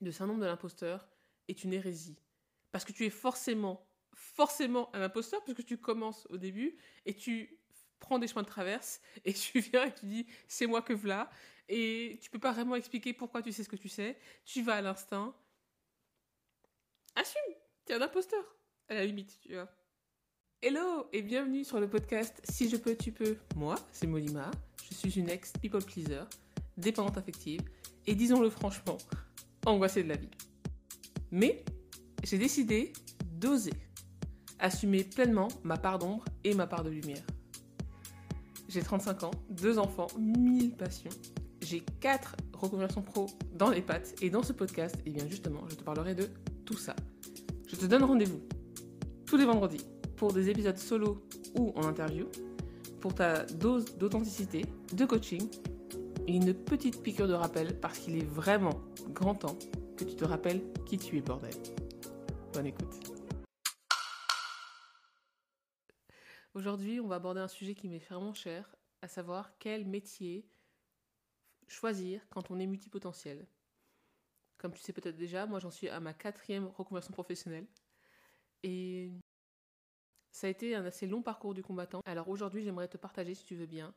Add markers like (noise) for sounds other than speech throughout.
de syndrome de l'imposteur est une hérésie. Parce que tu es forcément, forcément un imposteur, puisque tu commences au début et tu prends des chemins de traverse (laughs) et tu viens et tu dis c'est moi que voilà et tu peux pas vraiment expliquer pourquoi tu sais ce que tu sais. Tu vas à l'instinct. Assume, t'es un imposteur à la limite, tu vois. Hello et bienvenue sur le podcast Si je peux, tu peux. Moi, c'est Molima. Je suis une ex people pleaser, dépendante affective et disons-le franchement, angoissée de la vie. Mais j'ai décidé d'oser assumer pleinement ma part d'ombre et ma part de lumière. J'ai 35 ans, deux enfants, mille passions. J'ai quatre reconversions pro dans les pattes et dans ce podcast, et eh bien justement, je te parlerai de tout ça. Je te donne rendez-vous tous les vendredis pour des épisodes solo ou en interview, pour ta dose d'authenticité, de coaching et une petite piqûre de rappel parce qu'il est vraiment grand temps que tu te rappelles qui tu es, bordel. Bonne écoute. Aujourd'hui, on va aborder un sujet qui m'est vraiment cher, à savoir quel métier choisir quand on est multipotentiel. Comme tu sais peut-être déjà, moi j'en suis à ma quatrième reconversion professionnelle. Et ça a été un assez long parcours du combattant. Alors aujourd'hui, j'aimerais te partager, si tu veux bien,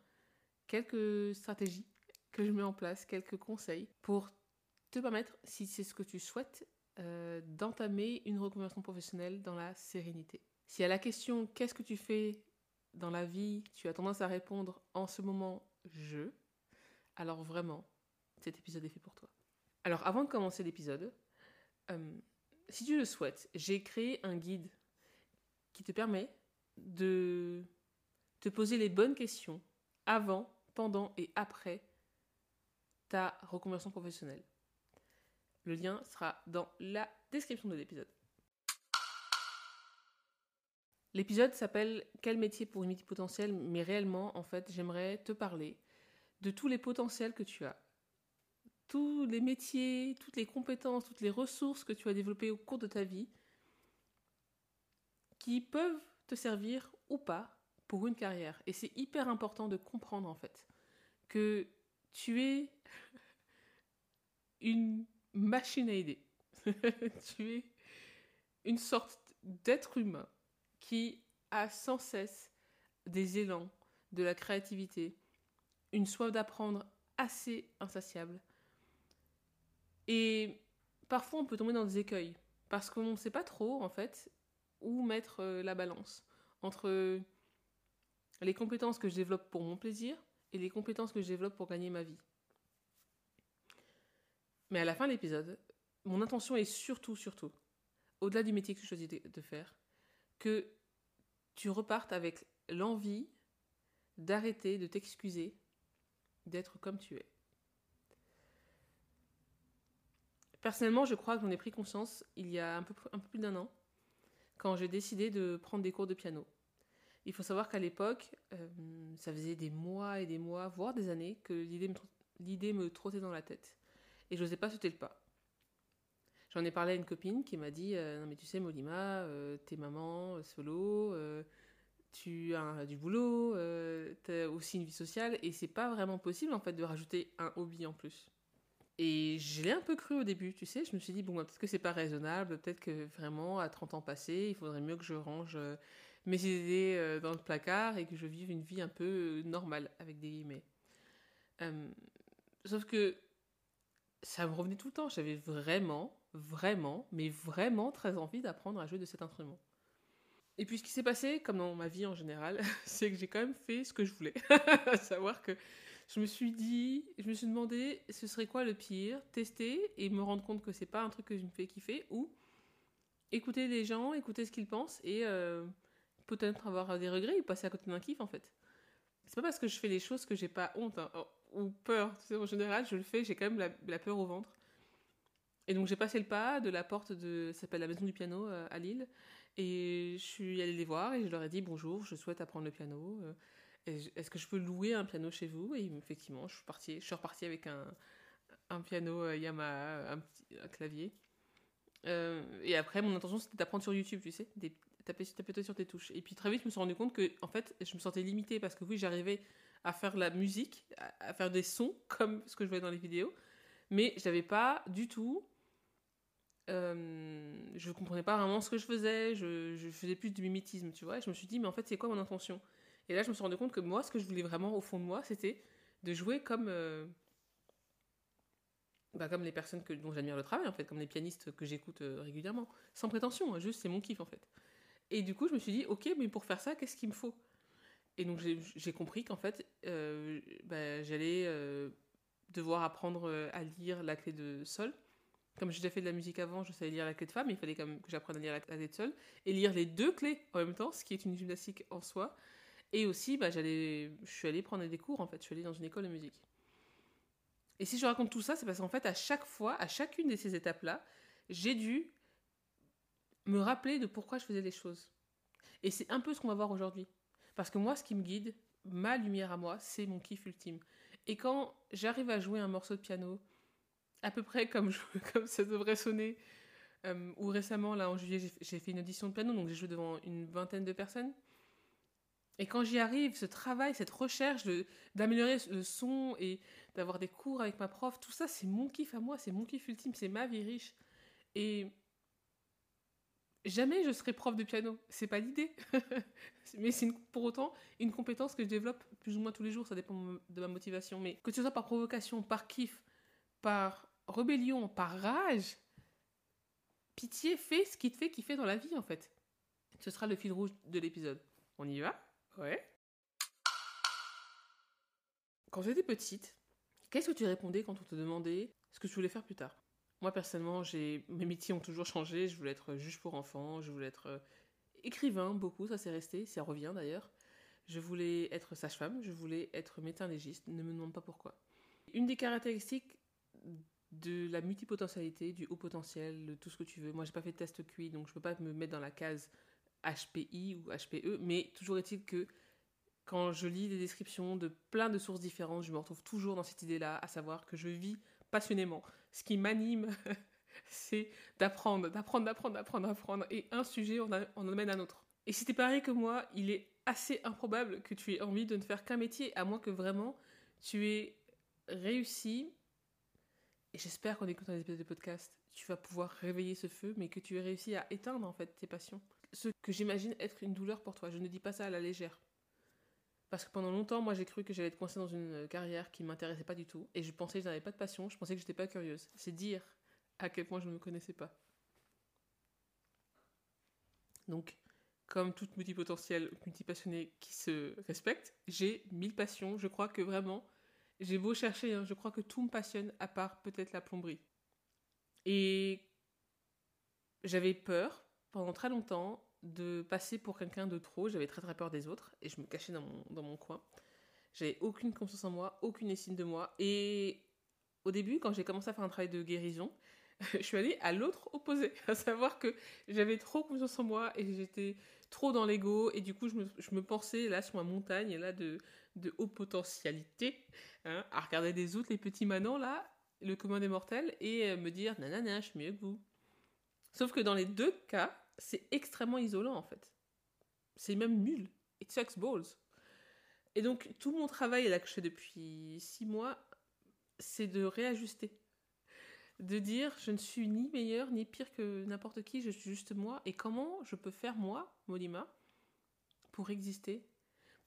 quelques stratégies que je mets en place, quelques conseils pour te permettre, si c'est ce que tu souhaites, euh, d'entamer une reconversion professionnelle dans la sérénité. Si à la question qu'est-ce que tu fais dans la vie, tu as tendance à répondre en ce moment je, alors vraiment, cet épisode est fait pour toi. Alors avant de commencer l'épisode, euh, si tu le souhaites, j'ai créé un guide qui te permet de te poser les bonnes questions avant, pendant et après reconversion professionnelle. Le lien sera dans la description de l'épisode. L'épisode s'appelle Quel métier pour une potentielle? Mais réellement, en fait, j'aimerais te parler de tous les potentiels que tu as. Tous les métiers, toutes les compétences, toutes les ressources que tu as développées au cours de ta vie qui peuvent te servir ou pas pour une carrière. Et c'est hyper important de comprendre en fait que tu es une machine à aider. (laughs) tu es une sorte d'être humain qui a sans cesse des élans, de la créativité, une soif d'apprendre assez insatiable. Et parfois on peut tomber dans des écueils, parce qu'on ne sait pas trop en fait où mettre euh, la balance entre les compétences que je développe pour mon plaisir et les compétences que je développe pour gagner ma vie. Mais à la fin de l'épisode, mon intention est surtout, surtout, au-delà du métier que tu choisis de faire, que tu repartes avec l'envie d'arrêter de t'excuser d'être comme tu es. Personnellement, je crois que j'en ai pris conscience il y a un peu plus d'un an, quand j'ai décidé de prendre des cours de piano. Il faut savoir qu'à l'époque, euh, ça faisait des mois et des mois, voire des années, que l'idée me, me trottait dans la tête et je n'osais pas sauter le pas. J'en ai parlé à une copine qui m'a dit euh, Non, mais tu sais, Molima, euh, t'es maman solo, tu as du boulot, t'as aussi une vie sociale, et c'est pas vraiment possible en fait de rajouter un hobby en plus. Et je l'ai un peu cru au début, tu sais, je me suis dit Bon, bah, peut-être que c'est pas raisonnable, peut-être que vraiment à 30 ans passés, il faudrait mieux que je range mes idées dans le placard et que je vive une vie un peu normale, avec des guillemets. sauf que ça me revenait tout le temps. J'avais vraiment, vraiment, mais vraiment très envie d'apprendre à jouer de cet instrument. Et puis ce qui s'est passé, comme dans ma vie en général, (laughs) c'est que j'ai quand même fait ce que je voulais. (laughs) à savoir que je me suis dit, je me suis demandé ce serait quoi le pire, tester et me rendre compte que c'est pas un truc que je me fais kiffer, ou écouter les gens, écouter ce qu'ils pensent et euh, peut-être avoir des regrets ou passer à côté d'un kiff en fait. C'est pas parce que je fais les choses que j'ai pas honte. Hein. Oh, ou peur. Tu sais, en général, je le fais, j'ai quand même la, peur au ventre. Et donc j'ai passé le pas de la porte de, ça s'appelle la Maison du Piano euh, à Lille, et je suis allée les voir et je leur ai dit bonjour, je souhaite apprendre le piano. Euh, est-ce que je peux louer un piano chez vous? Et effectivement, je suis partie, je suis repartie avec un, un piano euh, Yamaha, un, petit, clavier. et après, mon intention c'était d'apprendre sur YouTube, tu sais, taper, taper sur tes touches. Et puis très vite, je me suis rendu compte que en fait, je me sentais limitée parce que oui, j'arrivais à faire la musique, à, faire des sons (laughs) comme ce que je voyais dans les vidéos, mais je n'avais pas du tout euh, je comprenais pas vraiment ce que je faisais, je, je faisais plus du mimétisme, tu vois. Et je me suis dit, mais en fait, c'est quoi mon intention? Et là, je me suis rendu compte que moi, ce que je voulais vraiment au fond de moi, c'était de jouer comme, euh, bah, comme les personnes que, dont j'admire le travail, en fait, comme les pianistes que j'écoute euh, régulièrement, sans prétention, hein, juste c'est mon kiff, en fait. Et du coup, je me suis dit, ok, mais pour faire ça, qu'est-ce qu'il me faut? Et donc, j'ai compris qu'en fait, euh, bah, j'allais devoir apprendre à lire la clé de sol comme j'ai déjà fait de la musique avant, je savais lire la clé de fa, mais il fallait quand même que j'apprenne à lire la clé de sol et lire les deux clés en même temps, ce qui est une gymnastique en soi. Et aussi, bah, je suis allée prendre des cours en fait, je suis allée dans une école de musique. Et si je raconte tout ça, c'est parce qu'en fait, à chaque fois, à chacune de ces étapes-là, j'ai dû me rappeler de pourquoi je faisais les choses. Et c'est un peu ce qu'on va voir aujourd'hui. Parce que moi, ce qui me guide, ma lumière à moi, c'est mon kiff ultime. Et quand j'arrive à jouer un morceau de piano, à peu près comme, (laughs) comme ça devrait sonner. Euh, ou récemment, là, en juillet, j'ai fait une audition de piano, donc j'ai joué devant une vingtaine de personnes. Et quand j'y arrive, ce travail, cette recherche d'améliorer le son et d'avoir des cours avec ma prof, tout ça, c'est mon kiff à moi, c'est mon kiff ultime, c'est ma vie riche. Et jamais je serai prof de piano, c'est pas l'idée. (laughs) Mais c'est pour autant une compétence que je développe plus ou moins tous les jours, ça dépend de ma motivation. Mais que ce soit par provocation, par kiff, par rébellion, par rage, pitié, fais ce qui te fait kiffer dans la vie en fait. Ce sera le fil rouge de l'épisode. On y va? Ouais. Quand j'étais petite, qu'est-ce que tu répondais quand on te demandait ce que tu voulais faire plus tard? Moi personnellement, j'ai mes métiers ont toujours changé. Je voulais être juge pour enfants, je voulais être euh, écrivain beaucoup, ça s'est resté, ça revient d'ailleurs. Je voulais être sage-femme, je voulais être médecin légiste, ne me demande pas pourquoi. Une des caractéristiques de la multipotentialité, du haut potentiel, de tout ce que tu veux. Moi, j'ai pas fait de test QI, donc je peux pas me mettre dans la case HPI ou HPE, mais toujours est-il que quand je lis des descriptions de plein de sources différentes, je me retrouve toujours dans cette idée-là, à savoir que je vis passionnément. Ce qui m'anime, (laughs) c'est d'apprendre, d'apprendre, d'apprendre, d'apprendre, d'apprendre, et un sujet on, en amène un autre. Et si t'es pareil que moi, il est assez improbable que tu aies envie de ne faire qu'un métier, à moins que vraiment tu aies réussi et j'espère qu'en écoutant les épisodes de podcast, tu vas pouvoir réveiller ce feu, mais que tu aies réussi à éteindre en fait tes passions. Ce que j'imagine être une douleur pour toi. Je ne dis pas ça à la légère. Parce que pendant longtemps, moi, j'ai cru que j'allais être coincée dans une carrière qui ne m'intéressait pas du tout. Et je pensais que je n'avais pas de passion, je pensais que je n'étais pas curieuse. C'est dire à quel point je ne me connaissais pas. Donc, comme toute multipotentielle, multipassionnée qui se respecte, j'ai mille passions. Je crois que vraiment, j'ai beau chercher, hein, je crois que tout me passionne à part peut-être la plomberie. Et j'avais peur pendant très longtemps de passer pour quelqu'un de trop. J'avais très très peur des autres et je me cachais dans mon, dans mon coin. J'avais aucune confiance en moi, aucune estime de moi. Et au début, quand j'ai commencé à faire un travail de guérison, (laughs) je suis allée à l'autre opposé, (laughs) à savoir que j'avais trop confiance en moi et j'étais trop dans l'ego et du coup je me, je me, pensais là sur ma montagne là de, de haute potentialité, hein, à regarder des autres, les petits manants là, le commun des mortels, et euh, me dire nanana, je suis mieux que vous. Sauf que dans les deux cas, c'est extrêmement isolant en fait. C'est même nul. It sucks balls. Et donc, tout mon travail là que je fais depuis six mois, c'est de réajuster. De dire, je ne suis ni meilleur ni pire que n'importe qui, je suis juste moi. Et comment je peux faire moi, Molima, pour exister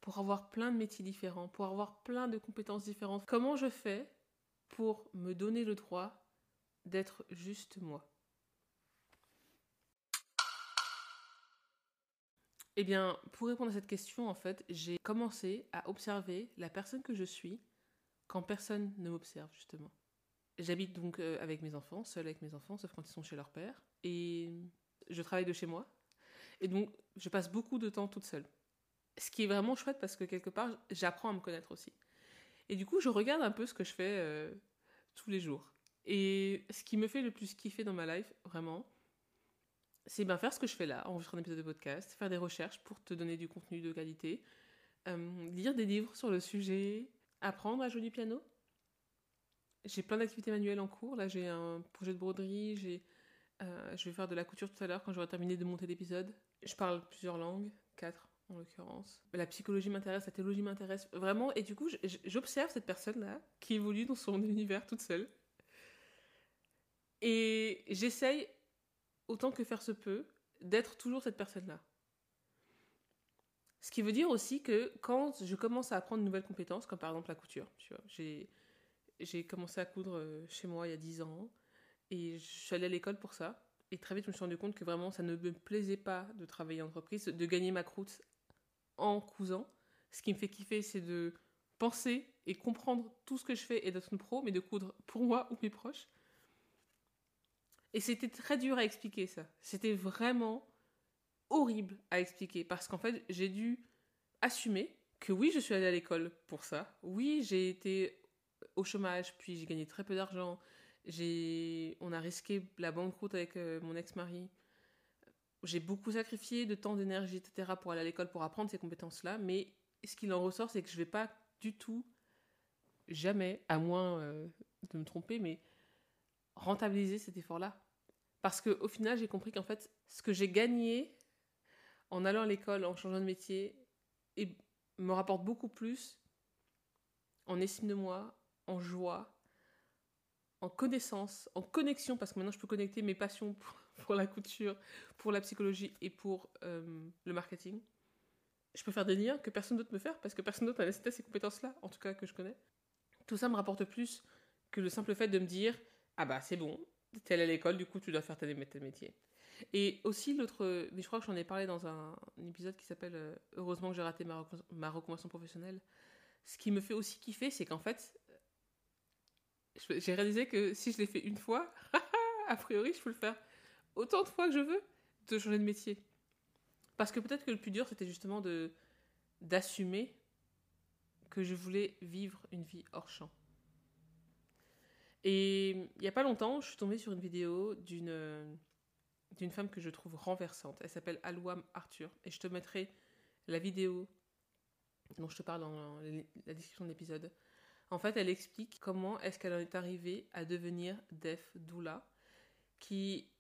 pour avoir plein de métiers différents, pour avoir plein de compétences différentes? Comment je fais pour me donner le droit d'être juste moi? Eh bien, pour répondre à cette question, en fait, j'ai commencé à observer la personne que je suis quand personne ne m'observe, justement. J'habite donc euh, avec mes enfants, seule avec mes enfants, sauf quand ils sont chez leur père. Et je travaille de chez moi. Et donc, je passe beaucoup de temps toute seule. Ce qui est vraiment chouette parce que quelque part, j'apprends à me connaître aussi. Et du coup, je regarde un peu ce que je fais euh, tous les jours. Et ce qui me fait le plus kiffer dans ma life, vraiment, c'est bien faire ce que je fais là, enregistrer un épisode de podcast, faire des recherches pour te donner du contenu de qualité, euh, lire des livres sur le sujet, apprendre à jouer du piano. J'ai plein d'activités manuelles en cours. Là, j'ai un projet de broderie, j'ai, euh, je vais faire de la couture tout à l'heure quand j'aurai terminé de monter l'épisode. Je parle plusieurs langues, quatre en l'occurrence. La psychologie m'intéresse, la théologie m'intéresse vraiment, et du coup, j'observe cette personne-là qui évolue dans son (laughs) univers toute seule. Et j'essaye autant que faire se peut, d'être toujours cette personne-là. Ce qui veut dire aussi que quand je commence à apprendre de nouvelles compétences, comme par exemple la couture, tu vois, j'ai, j'ai commencé à coudre euh, chez moi il y a 10 ans, et je suis allée à l'école pour ça. Et très vite, je me suis rendu compte que vraiment, ça ne me plaisait pas de travailler en entreprise, de gagner ma croûte en cousant. Ce qui me fait kiffer, c'est de penser et comprendre tout ce que je fais et d'être une pro, mais de coudre pour moi ou mes proches. Et c'était très dur à expliquer ça. C'était vraiment horrible à expliquer parce qu'en fait, j'ai dû assumer que oui, je suis allée à l'école pour ça. Oui, j'ai été au chômage, puis j'ai gagné très peu d'argent. On a risqué la banqueroute avec euh, mon ex-mari. J'ai beaucoup sacrifié de temps, d'énergie, etc. pour aller à l'école pour apprendre ces compétences-là. Mais ce qu'il en ressort, c'est que je vais pas du tout, jamais, à moins euh, de me tromper, mais rentabiliser cet effort-là. Parce qu'au final, j'ai compris qu'en fait, ce que j'ai gagné en allant à l'école, en changeant de métier, me rapporte beaucoup plus en estime de moi, en joie, en connaissance, en connexion, parce que maintenant je peux connecter mes passions pour, (laughs) la couture, pour la psychologie et pour euh, le marketing. Je peux faire des liens que personne d'autre me faire, parce que personne d'autre n'a ces compétences-là, en tout cas que je connais. Tout ça me rapporte plus que le simple fait de me dire Ah bah c'est bon, t'es allé à l'école, du coup tu dois faire tel, métier. Et aussi l'autre, mais je crois que j'en ai parlé dans un, épisode qui s'appelle euh, Heureusement que j'ai raté ma, ma reconversion professionnelle. Ce qui me fait aussi kiffer, c'est qu'en fait, j'ai réalisé que si je l'ai fait une fois, (laughs) a priori, je peux le faire autant de fois que je veux de changer de métier. Parce que peut-être que le plus dur, c'était justement d'assumer que je voulais vivre une vie hors champ. Et il n'y a pas longtemps, je suis tombée sur une vidéo d'une d'une femme que je trouve renversante. Elle s'appelle Alouam Arthur. Et je te mettrai la vidéo dont je te parle dans la description de l'épisode. En fait, elle explique comment est-ce qu'elle en est arrivée à devenir Def Doula, qui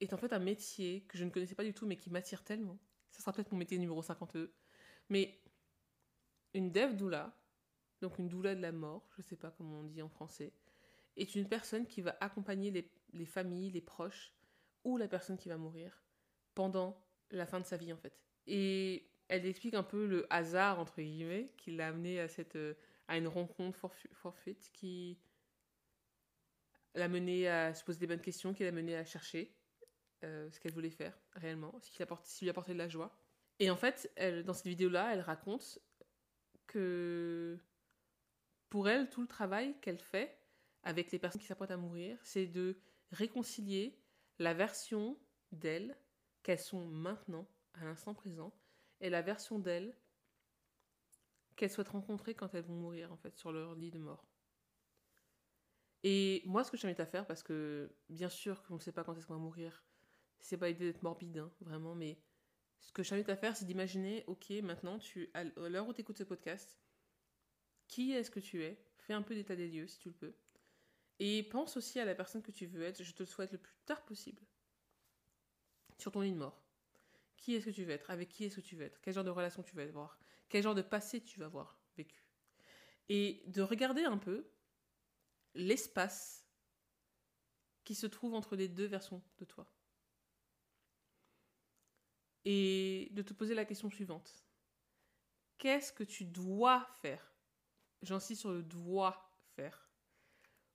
est en fait un métier que je ne connaissais pas du tout, mais qui m'attire tellement. Ça sera peut-être mon métier numéro 52. Mais une Def Doula, donc une doula de la mort, je ne sais pas comment on dit en français, est une personne qui va accompagner les, les familles, les proches, ou la personne qui va mourir pendant la fin de sa vie en fait. Et elle explique un peu le hasard, entre guillemets, qui l'a amené à, cette, euh, à une rencontre forfaite qui l'a mené à se poser des bonnes questions, qui l'a mené à chercher euh, ce qu'elle voulait faire réellement, ce qui, lui apportait de la joie. Et en fait, elle, dans cette vidéo-là, elle raconte que pour elle, tout le travail qu'elle fait avec les personnes qui s'apprêtent à mourir, c'est de réconcilier la version d'elle qu'elles sont maintenant, à l'instant présent, et la version d'elle qu'elles souhaitent rencontrer quand elles vont mourir, en fait, sur leur lit de mort. Et moi, ce que je t'invite à faire, parce que bien sûr qu'on ne sait pas quand est-ce qu'on va mourir, c'est pas l'idée d'être morbide, hein, vraiment, mais ce que je t'invite à faire, c'est d'imaginer, ok, maintenant, tu, à l'heure où tu écoutes ce podcast, qui est-ce que tu es? Fais un peu d'état des lieux, si tu le peux. Et pense aussi à la personne que tu veux être, je te le souhaite le plus tard possible, sur ton lit de mort. Qui est-ce que tu veux être? Avec qui est-ce que tu veux être? Quel genre de relation tu veux avoir? Quel genre de passé tu vas avoir vécu? Et de regarder un peu l'espace qui se trouve entre les deux versions de toi. Et de te poser la question suivante. Qu'est-ce que tu dois faire J'insiste sur le doit faire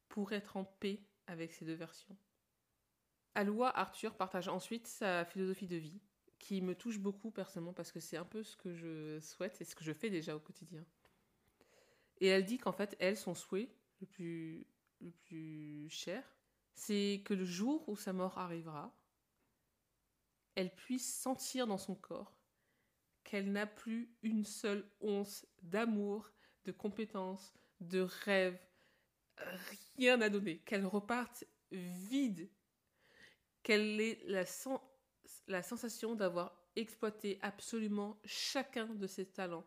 pour être en paix avec ces deux versions. Aloua Arthur partage ensuite sa philosophie de vie qui me touche beaucoup personnellement parce que c'est un peu ce que je souhaite et ce que je fais déjà au quotidien. Et elle dit qu'en fait, elle, son souhait le plus, le plus cher, c'est que le jour où sa mort arrivera, elle puisse sentir dans son corps qu'elle n'a plus une seule once d'amour, de compétence, de rêve, rien à donner, qu'elle reparte vide, qu'elle ait la, la sensation d'avoir exploité absolument chacun de ses talents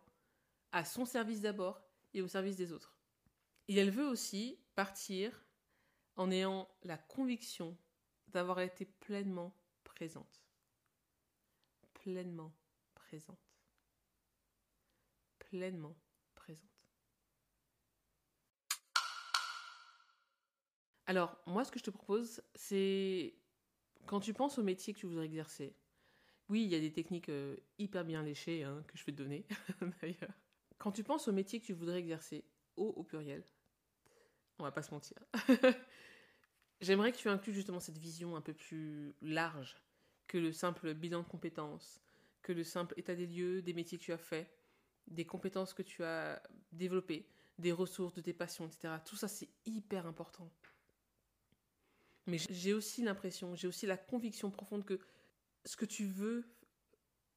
à son service d'abord et au service des autres. Et elle veut aussi partir en ayant la conviction d'avoir été pleinement présente. Pleinement présente. Pleinement Alors, moi, ce que je te propose, c'est Quand tu penses au métier que tu voudrais exercer, oui, il y a des techniques euh, hyper bien léchées hein, que je vais te donner, (laughs) d'ailleurs. Quand tu penses au métier que tu voudrais exercer, au au pluriel, on va pas se mentir, (laughs) j'aimerais que tu inclues justement cette vision un peu plus large que le simple bilan de compétences, que le simple état des lieux des métiers que tu as faits, des compétences que tu as développées, des ressources, de tes passions, etc. Tout ça, c'est hyper important. Mais j'ai aussi l'impression, j'ai aussi la conviction profonde que ce que tu veux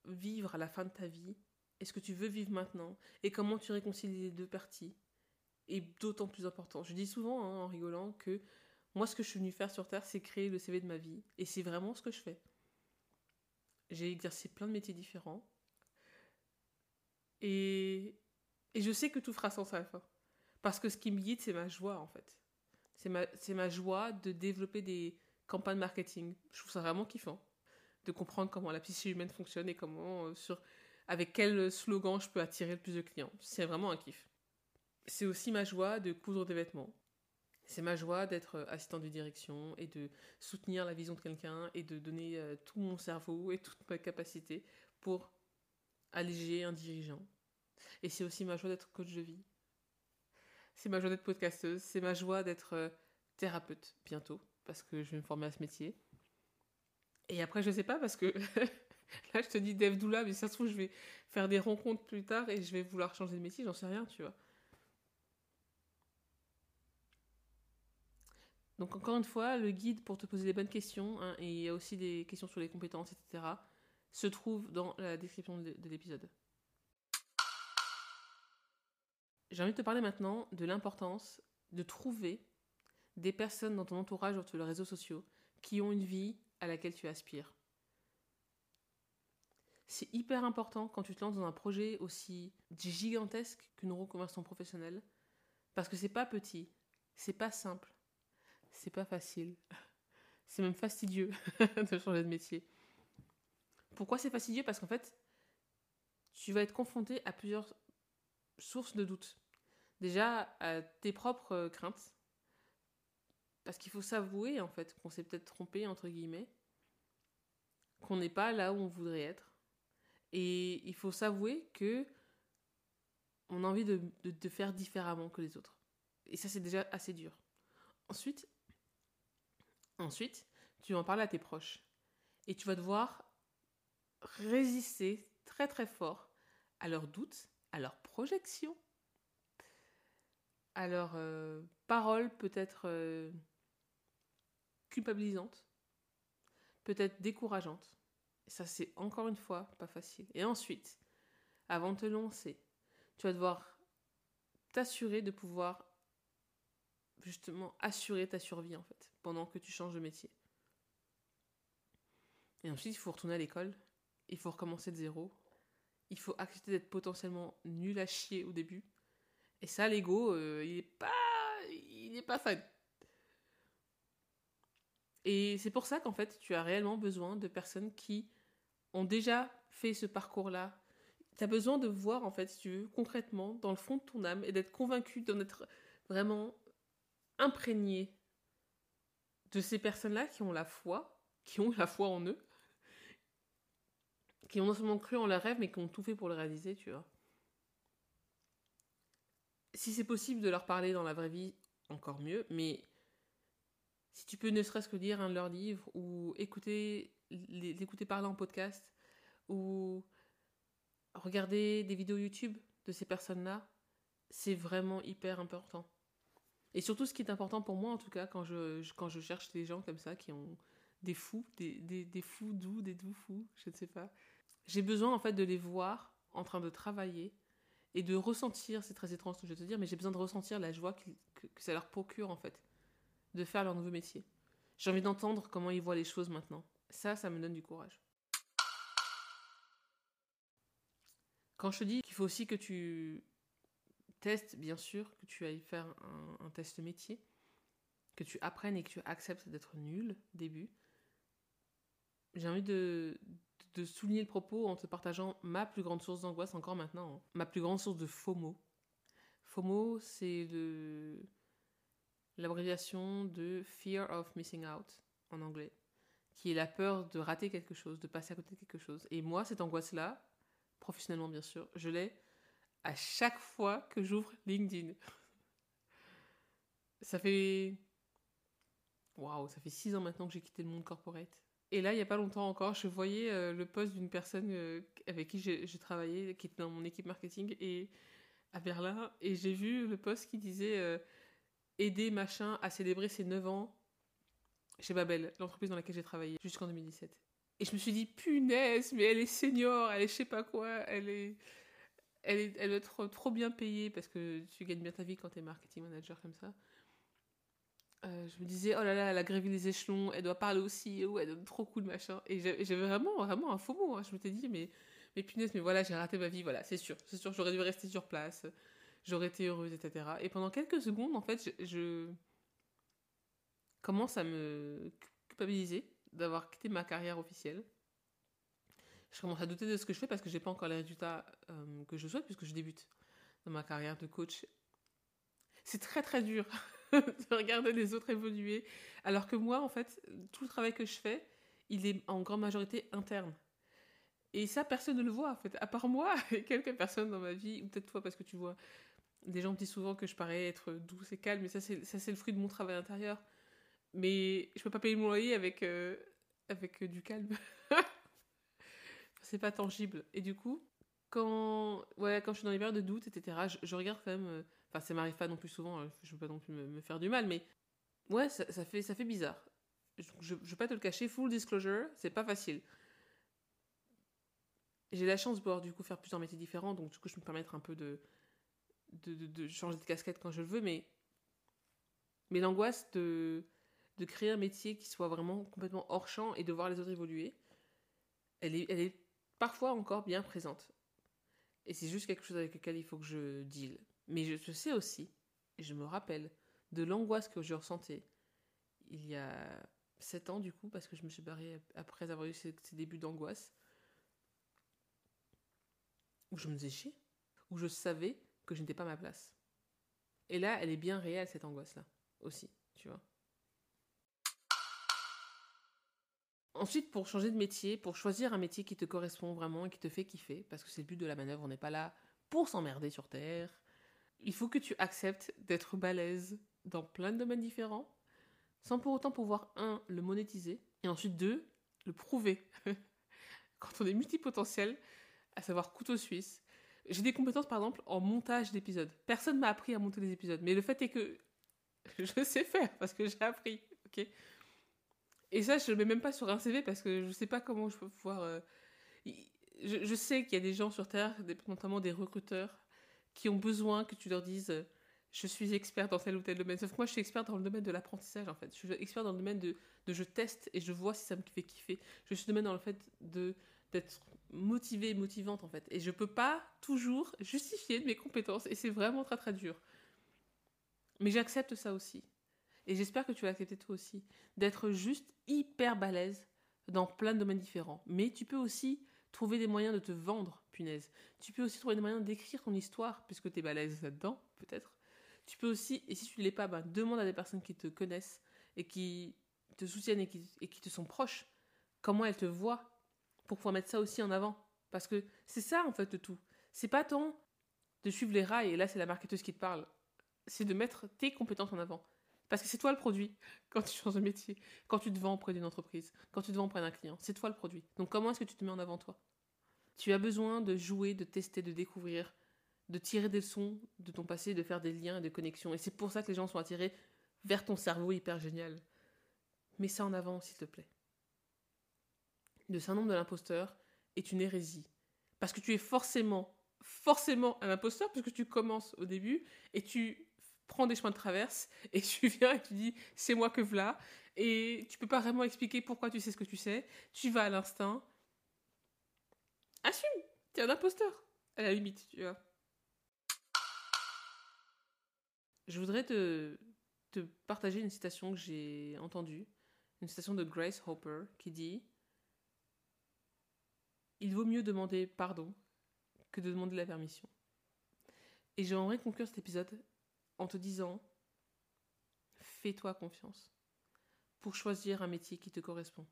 vivre à la fin de ta vie, et ce que tu veux vivre maintenant, et comment tu réconcilies les deux parties, est d'autant plus important. Je dis souvent, hein, en rigolant, que moi, ce que je suis venue faire sur Terre, c'est créer le CV de ma vie, et c'est vraiment ce que je fais. J'ai exercé plein de métiers différents, et, et je sais que tout fera sens à la fin. Parce que ce qui me guide, c'est ma joie, en fait. C'est ma, ma joie de développer des campagnes marketing. Je trouve ça vraiment kiffant. De comprendre comment la psyché humaine fonctionne et comment, euh, sur, avec quel slogan je peux attirer le plus de clients. C'est vraiment un kiff. C'est aussi ma joie de coudre des vêtements. C'est ma joie d'être euh, assistant de direction et de soutenir la vision de quelqu'un et de donner euh, tout mon cerveau et toute ma capacité pour alléger un dirigeant. Et c'est aussi ma joie d'être coach de vie. C'est ma joie d'être podcasteuse. C'est ma joie d'être euh, thérapeute bientôt, parce que je vais me former à ce métier. Et après, je sais pas, parce que (laughs) là, je te dis dev doula, mais ça se trouve, je vais faire des rencontres plus tard et je vais vouloir changer de métier, j'en sais rien, tu vois. Donc, encore une fois, le guide pour te poser les bonnes questions, hein, et il y a aussi des questions sur les compétences, etc., se trouve dans la description de l'épisode. J'ai envie de te parler maintenant de l'importance de trouver des personnes dans ton entourage ou sur les réseaux sociaux qui ont une vie à laquelle tu aspires. C'est hyper important quand tu te lances dans un projet aussi gigantesque qu'une reconversion professionnelle parce que c'est pas petit, c'est pas simple, c'est pas facile. (laughs) C'est même fastidieux (laughs) de changer de métier. Pourquoi c'est fastidieux? Parce qu'en fait, tu vas être confronté à plusieurs sources de doute. Déjà, à tes propres euh, craintes. Parce qu'il faut s'avouer, en fait, qu'on s'est peut-être trompé, entre guillemets. Qu'on n'est pas là où on voudrait être. Et il faut s'avouer que on a envie de, faire différemment que les autres. Et ça, c'est déjà assez dur. Ensuite, ensuite, tu en parler à tes proches. Et tu vas devoir résister très très fort à leurs doutes, à leurs projections à leurs euh, paroles peut-être euh, culpabilisantes, peut-être décourageantes. ça, c'est encore une fois pas facile. Et ensuite, avant de te lancer, tu vas devoir t'assurer de pouvoir justement assurer ta survie en fait, pendant que tu changes de métier. Et ensuite, il faut retourner à l'école, il faut recommencer de zéro, il faut accepter d'être potentiellement nul à chier au début, et ça, l'ego, euh, il n'est pas, pas. Et c'est pour ça qu'en fait, tu as réellement besoin de personnes qui ont déjà fait ce parcours-là. Tu as besoin de voir, en fait, si tu veux, concrètement, dans le fond de ton âme, et d'être convaincu, d'en être vraiment imprégné de ces personnes-là qui ont la foi, qui ont la foi en eux, qui ont non seulement cru en leur rêve, mais qui ont tout fait pour le réaliser, tu vois si c'est possible de leur parler dans la vraie vie, encore mieux, mais si tu peux ne serait-ce que lire un de leurs livres ou écouter, l'écouter parler en podcast ou regarder des vidéos YouTube de ces personnes-là, c'est vraiment hyper important. Et surtout, ce qui est important pour moi, en tout cas, quand je, quand je cherche des gens comme ça qui ont des fous, des, des, des fous doux, des doux fous, je ne sais pas, j'ai besoin en fait de les voir en train de travailler et de ressentir, c'est très étrange ce que je vais te dire, mais j'ai besoin de ressentir la joie que, ça leur procure en fait, de faire leur nouveau métier. J'ai envie d'entendre comment ils voient les choses maintenant. Ça, ça me donne du courage. Quand je te dis qu'il faut aussi que tu testes, bien sûr, que tu ailles faire un, un test métier, que tu apprennes et que tu acceptes d'être nul début, j'ai envie de, de souligner le propos en te partageant ma plus grande source d'angoisse encore maintenant. Hein. Ma plus grande source de FOMO. FOMO, c'est l'abréviation de Fear of Missing Out en anglais. qui est la peur de rater quelque chose, de passer à côté de quelque chose. Et moi, cette angoisse-là, professionnellement bien sûr, je l'ai à chaque fois que j'ouvre LinkedIn. Ça fait. Waouh, ça fait six ans maintenant que j'ai quitté le monde corporate. Et là, il n'y a pas longtemps encore, je voyais euh, le poste d'une personne euh, avec qui j'ai travaillé, qui était dans mon équipe marketing et à Berlin, et j'ai vu le poste qui disait euh, aider machin à célébrer ses 9 ans chez Babel, l'entreprise dans laquelle j'ai travaillé jusqu'en 2017. Et je me suis dit, punaise, mais elle est senior, elle est je sais pas quoi, elle est. Elle, est, elle doit trop, bien payée parce que tu gagnes bien ta vie quand tu es marketing manager comme ça. Euh, je me disais, oh là là, elle a grévé les échelons, elle doit parler aussi, oh, elle donne trop cool, machin. Et j'avais vraiment, vraiment un faux mot. Hein. Je m'étais dit, mais, mais punaise, mais voilà, j'ai raté ma vie, voilà, c'est sûr, c'est sûr, j'aurais dû rester sur place, j'aurais été heureuse, etc. Et pendant quelques secondes, en fait, je, commence à me culpabiliser d'avoir quitté ma carrière officielle. Je commence à douter de ce que je fais parce que j'ai pas encore les résultats euh, que je souhaite puisque je débute dans ma carrière de coach. C'est très très dur (laughs) (laughs) de regarder les autres évoluer, alors que moi, en fait, tout le travail que je fais, il est en grande majorité interne. Et ça, personne ne le voit, en fait, à part moi (laughs) et quelques personnes dans ma vie, ou peut-être toi, parce que tu vois, des gens me disent souvent que je parais être douce et calme, mais ça, c'est le fruit de mon travail intérieur. Mais je peux pas payer mon loyer avec, euh, avec du calme. (laughs) c'est pas tangible. Et du coup, quand, ouais, quand je suis dans les périodes de doute, etc., je, regarde quand même. Enfin, ça m'arrive pas non plus souvent, hein, je veux pas non plus me, faire du mal, mais ouais, ça, ça, fait, ça fait bizarre. Je, je vais pas te le cacher, full disclosure, c'est pas facile. J'ai la chance de pouvoir du coup faire plusieurs métiers différents, donc du coup je peux me permettre un peu de, de, de, de changer de casquette quand je le veux, mais, mais l'angoisse de, de créer un métier qui soit vraiment complètement hors champ et de voir les autres évoluer, elle est, elle est parfois encore bien présente. Et c'est juste quelque chose avec lequel il faut que je deal. Mais je, sais aussi, et je me rappelle, de l'angoisse que je ressentais il y a sept ans du coup, parce que je me suis barrée après avoir eu ces, ces débuts d'angoisse, où je me faisais chier, où je savais que je n'étais pas à ma place. Et là, elle est bien réelle, cette angoisse-là, aussi, tu vois. Ensuite, pour changer de métier, pour choisir un métier qui te correspond vraiment et qui te fait kiffer, parce que c'est le but de la manœuvre, on n'est pas là pour s'emmerder sur Terre, il faut que tu acceptes d'être balèze dans plein de domaines différents, sans pour autant pouvoir, un, le monétiser, et ensuite, deux, le prouver. (laughs) Quand on est multipotentiel, à savoir couteau suisse, j'ai des compétences, par exemple, en montage d'épisodes. Personne m'a appris à monter des épisodes, mais le fait est que (laughs) je sais faire, parce que j'ai appris, ok? Et ça, je le mets même pas sur un CV parce que je sais pas comment je peux pouvoir. Euh, je, sais qu'il y a des gens sur Terre, notamment des recruteurs, qui ont besoin que tu leur dises euh, je suis expert dans tel ou tel domaine. Sauf que moi, je suis expert dans le domaine de l'apprentissage, en fait. Je suis expert dans le domaine de, de je teste et je vois si ça me fait kiffer. Je suis domaine dans le fait de d'être motivée et motivante, en fait. Et je peux pas toujours justifier mes compétences et c'est vraiment très très dur. Mais j'accepte ça aussi et j'espère que tu vas accepter toi aussi, d'être juste hyper balèze dans plein de domaines différents. Mais tu peux aussi trouver des moyens de te vendre, punaise. Tu peux aussi trouver des moyens d'écrire ton histoire, puisque tu es balèze là-dedans, peut-être. Tu peux aussi, et si tu ne l'es pas, ben, demande à des personnes qui te connaissent et qui te soutiennent et qui, te sont proches, comment elles te voient, pour pouvoir mettre ça aussi en avant. Parce que c'est ça, en fait, de tout. C'est pas tant de suivre les rails, et là, c'est la marketeuse qui te parle. C'est de mettre tes compétences en avant. Parce que c'est toi le produit quand tu changes de métier, quand tu te vends auprès d'une entreprise, quand tu te vends auprès d'un client. C'est toi le produit. Donc comment est-ce que tu te mets en avant toi? Tu as besoin de jouer, de tester, de découvrir, de tirer des leçons de ton passé, de faire des liens et des connexions. Et c'est pour ça que les gens sont attirés vers ton cerveau hyper génial. Mets ça en avant, s'il te plaît. Le syndrome de l'imposteur est une hérésie. Parce que tu es forcément, forcément un imposteur, puisque tu commences au début et tu prends des chemins de traverse et (laughs) tu viens et tu dis c'est moi que voilà et tu peux pas vraiment expliquer pourquoi tu sais ce que tu sais. Tu vas à l'instinct. Assume. T'es un imposteur. À la limite tu vois. Je voudrais te, te partager une citation que j'ai entendue. Une citation de Grace Hopper qui dit il vaut mieux demander pardon que de demander la permission et j'aimerais conclure cet épisode en te disant fais-toi confiance pour choisir un métier qui te correspond.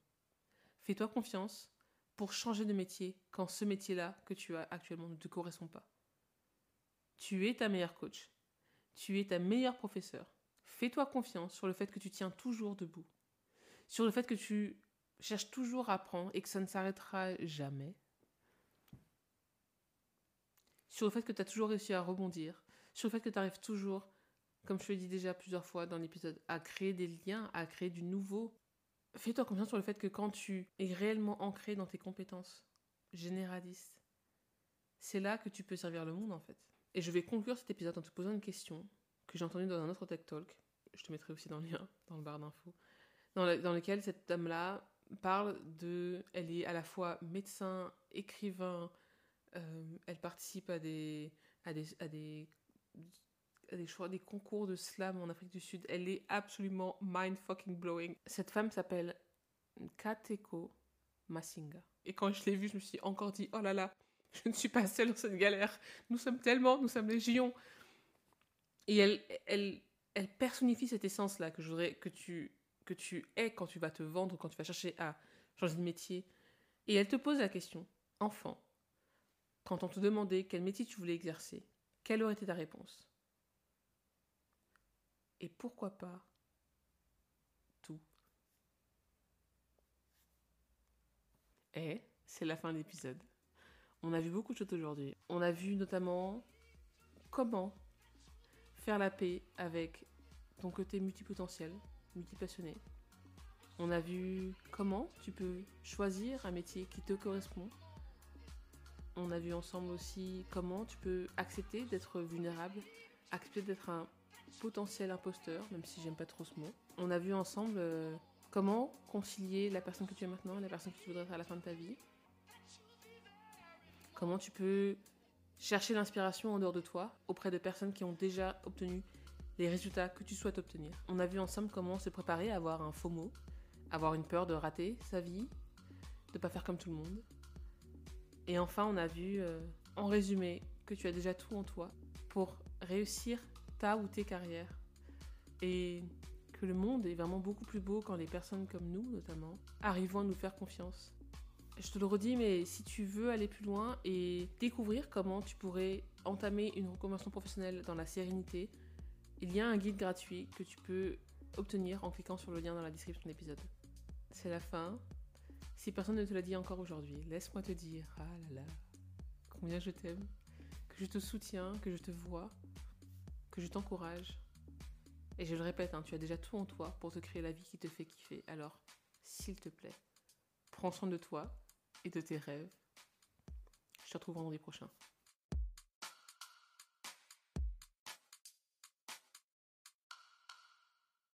Fais-toi confiance pour changer de métier quand ce métier-là que tu as actuellement ne te correspond pas. Tu es ta meilleure coach. Tu es ta meilleure professeure. Fais-toi confiance sur le fait que tu tiens toujours debout. Sur le fait que tu cherches toujours à apprendre et que ça ne s'arrêtera jamais. Sur le fait que tu as toujours réussi à rebondir. Sur le fait que tu arrives toujours, comme je te dit déjà plusieurs fois dans l'épisode, à créer des liens, à créer du nouveau. Fais-toi confiance sur le fait que quand tu es réellement ancré dans tes compétences généralistes, c'est là que tu peux servir le monde en fait. Et je vais conclure cet épisode en te posant une question que j'ai entendue dans un autre Tech Talk. Je te mettrai aussi dans le lien, dans le bar d'infos. Dans, lequel cette dame-là parle de. Elle est à la fois médecin, écrivain, euh, elle participe à des, à des, à des, des, concours de slam en Afrique du Sud. Elle est absolument mind fucking blowing. Cette femme s'appelle Kateko Masinga. Et quand je l'ai vue, je me suis encore dit oh là là, je ne suis pas seule dans cette galère. Nous sommes tellement, nous sommes légion. Et elle, elle, elle personnifie cette essence-là que je voudrais que tu, que tu aies quand tu vas te vendre, quand tu vas chercher à changer de métier. Et elle te pose la question, enfant, quand on te demandait quel métier tu voulais exercer, quelle aurait été ta réponse? Et pourquoi pas tout Et c'est la fin de l'épisode. On a vu beaucoup de choses aujourd'hui. On a vu notamment comment faire la paix avec ton côté multipotentiel, multipassionné. On a vu comment tu peux choisir un métier qui te correspond. On a vu ensemble aussi comment tu peux accepter d'être vulnérable, accepter d'être un potentiel imposteur, même si j'aime pas trop ce mot. On a vu ensemble euh, comment concilier la personne que tu es maintenant et la personne que tu voudrais être à la fin de ta vie. Comment tu peux chercher l'inspiration en dehors de toi, auprès de personnes qui ont déjà obtenu les résultats que tu souhaites obtenir. On a vu ensemble comment se préparer à avoir un faux mot, avoir une peur de rater sa vie, de pas faire comme tout le monde. Et enfin, on a vu euh, en résumé que tu as déjà tout en toi pour réussir ta ou tes carrières. Et que le monde est vraiment beaucoup plus beau quand les personnes comme nous, notamment, arrivons à nous faire confiance je te le redis, mais si tu veux aller plus loin et découvrir comment tu pourrais entamer une reconversion professionnelle dans la sérénité, il y a un guide gratuit que tu peux obtenir en cliquant sur le lien dans la description de l'épisode. C'est la fin. Si personne ne te l'a dit encore aujourd'hui, laisse-moi te dire, ah là là, combien je t'aime, que je te soutiens, que je te vois, que je t'encourage. Et je le répète, hein, tu as déjà tout en toi pour te créer la vie qui te fait kiffer. Alors, s'il te plaît, prends soin de toi, et de tes rêves. Je te retrouve vendredi prochain.